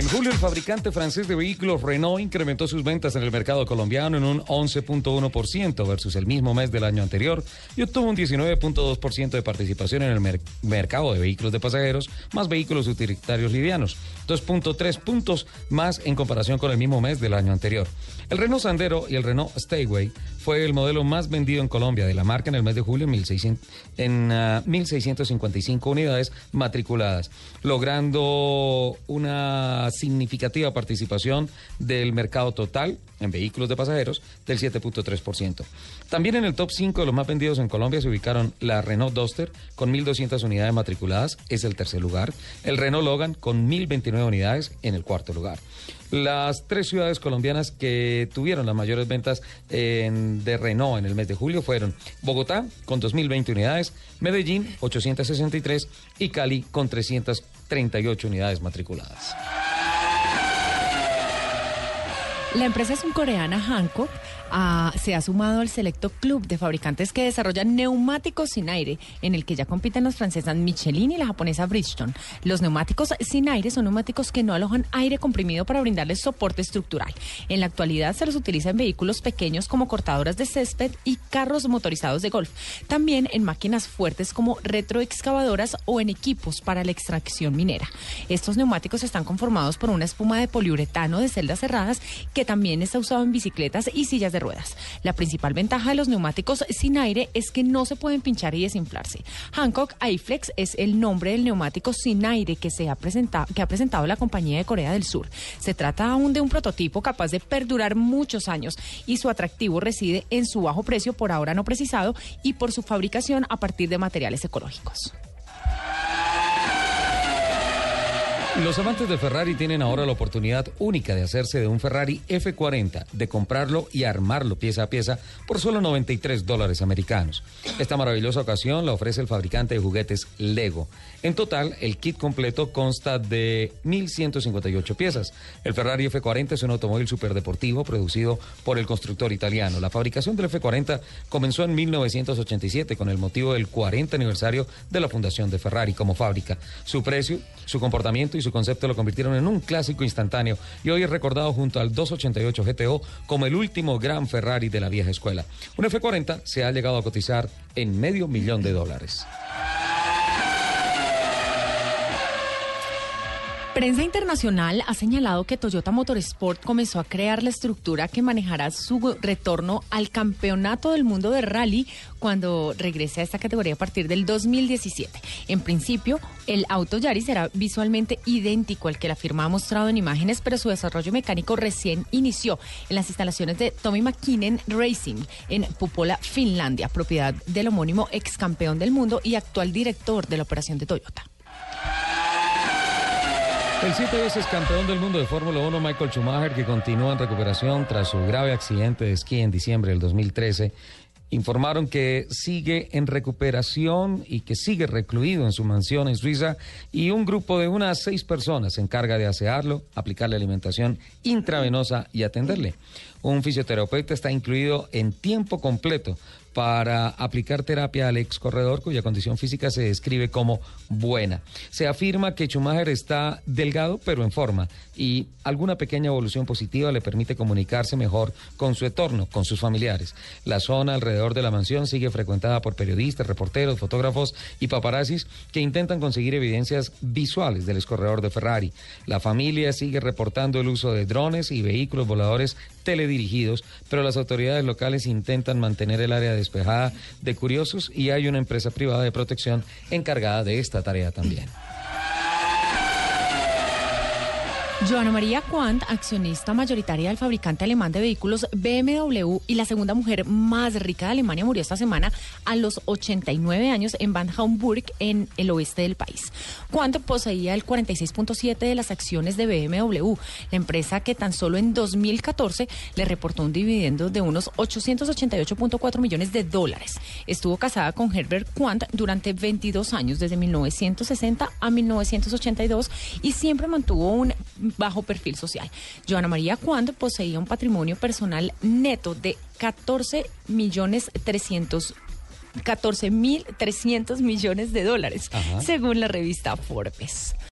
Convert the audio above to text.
En julio, el fabricante francés de vehículos Renault incrementó sus ventas en el mercado colombiano en un 11.1% versus el mismo mes del año anterior y obtuvo un 19.2% de participación en el mercado de vehículos de pasajeros más vehículos utilitarios livianos, 2.3 puntos más en comparación con el mismo mes del año anterior. El Renault Sandero y el Renault Stayway fue el modelo más vendido en Colombia de la marca en el mes de julio en, 1600, en 1.655 ah, unidades matriculadas, logrando una significativa participación del mercado total en vehículos de pasajeros del 7.3%. También en el top 5 de los más vendidos en Colombia se ubicaron la Renault Duster con 1.200 unidades matriculadas, es el tercer lugar, el Renault Logan con 1.029 unidades en el cuarto lugar. Las tres ciudades colombianas que tuvieron las mayores ventas de Renault en el mes de julio fueron Bogotá con 2.020 unidades, Medellín 863 y Cali con 338 unidades matriculadas. La empresa surcoreana Se ha sumado al selecto club de fabricantes que desarrollan neumáticos sin aire, en el que ya compiten las francesas Michelin y la japonesa Bridgestone. Los neumáticos sin aire son neumáticos que no alojan aire comprimido para brindarles soporte estructural. En la actualidad se los utiliza en vehículos pequeños como cortadoras de césped y carros motorizados de golf. También en máquinas fuertes como retroexcavadoras o en equipos para la extracción minera. Estos neumáticos están conformados por una espuma de poliuretano de celdas cerradas que también está usado en bicicletas y sillas de ruedas. La principal ventaja de los neumáticos sin aire es que no se pueden pinchar y desinflarse. Hancock iFlex es el nombre del neumático sin aire que, se ha, presentado, que ha presentado la compañía de Corea del Sur. Se trata aún de un prototipo capaz de perdurar muchos años y su atractivo reside en su bajo precio por ahora no precisado y por su fabricación a partir de materiales ecológicos. Los amantes de Ferrari tienen ahora la oportunidad única de hacerse de un Ferrari F40, de comprarlo y armarlo pieza a pieza por solo 93 dólares americanos. Esta maravillosa ocasión la ofrece el fabricante de juguetes Lego. En total, el kit completo consta de 1.158 piezas. El Ferrari F40 es un automóvil superdeportivo producido por el constructor italiano. La fabricación del F40 comenzó en 1987 con el motivo del 40 aniversario de la fundación de Ferrari como fábrica. Su precio, su comportamiento y su concepto lo convirtieron en un clásico instantáneo y hoy es recordado junto al 288 GTO como el último gran Ferrari de la vieja escuela. Un F40 se ha llegado a cotizar en medio millón de dólares. Prensa internacional ha señalado que Toyota Motorsport comenzó a crear la estructura que manejará su retorno al campeonato del mundo de rally cuando regrese a esta categoría a partir del 2017. En principio, el auto Yaris será visualmente idéntico al que la firma ha mostrado en imágenes, pero su desarrollo mecánico recién inició en las instalaciones de Tommy McKinnon Racing en Pupola, Finlandia, propiedad del homónimo ex campeón del mundo y actual director de la operación de Toyota. El siete veces campeón del mundo de Fórmula 1, Michael Schumacher, que continúa en recuperación tras su grave accidente de esquí en diciembre del 2013, informaron que sigue en recuperación y que sigue recluido en su mansión en Suiza y un grupo de unas seis personas se encarga de asearlo, aplicarle alimentación intravenosa y atenderle. Un fisioterapeuta está incluido en tiempo completo para aplicar terapia al ex corredor cuya condición física se describe como buena. Se afirma que Schumacher está delgado pero en forma y alguna pequeña evolución positiva le permite comunicarse mejor con su entorno, con sus familiares. La zona alrededor de la mansión sigue frecuentada por periodistas, reporteros, fotógrafos y paparazzis que intentan conseguir evidencias visuales del corredor de Ferrari. La familia sigue reportando el uso de drones y vehículos voladores teledirigidos, pero las autoridades locales intentan mantener el área despejada de curiosos y hay una empresa privada de protección encargada de esta tarea también. Joana María Quant, accionista mayoritaria del fabricante alemán de vehículos BMW y la segunda mujer más rica de Alemania, murió esta semana a los 89 años en Van Hamburg, en el oeste del país. Quant poseía el 46.7 de las acciones de BMW, la empresa que tan solo en 2014 le reportó un dividendo de unos 888.4 millones de dólares. Estuvo casada con Herbert Quant durante 22 años, desde 1960 a 1982, y siempre mantuvo un bajo perfil social. Joana María Cuando poseía un patrimonio personal neto de 14 millones 300 14.300 millones de dólares, según la revista Forbes.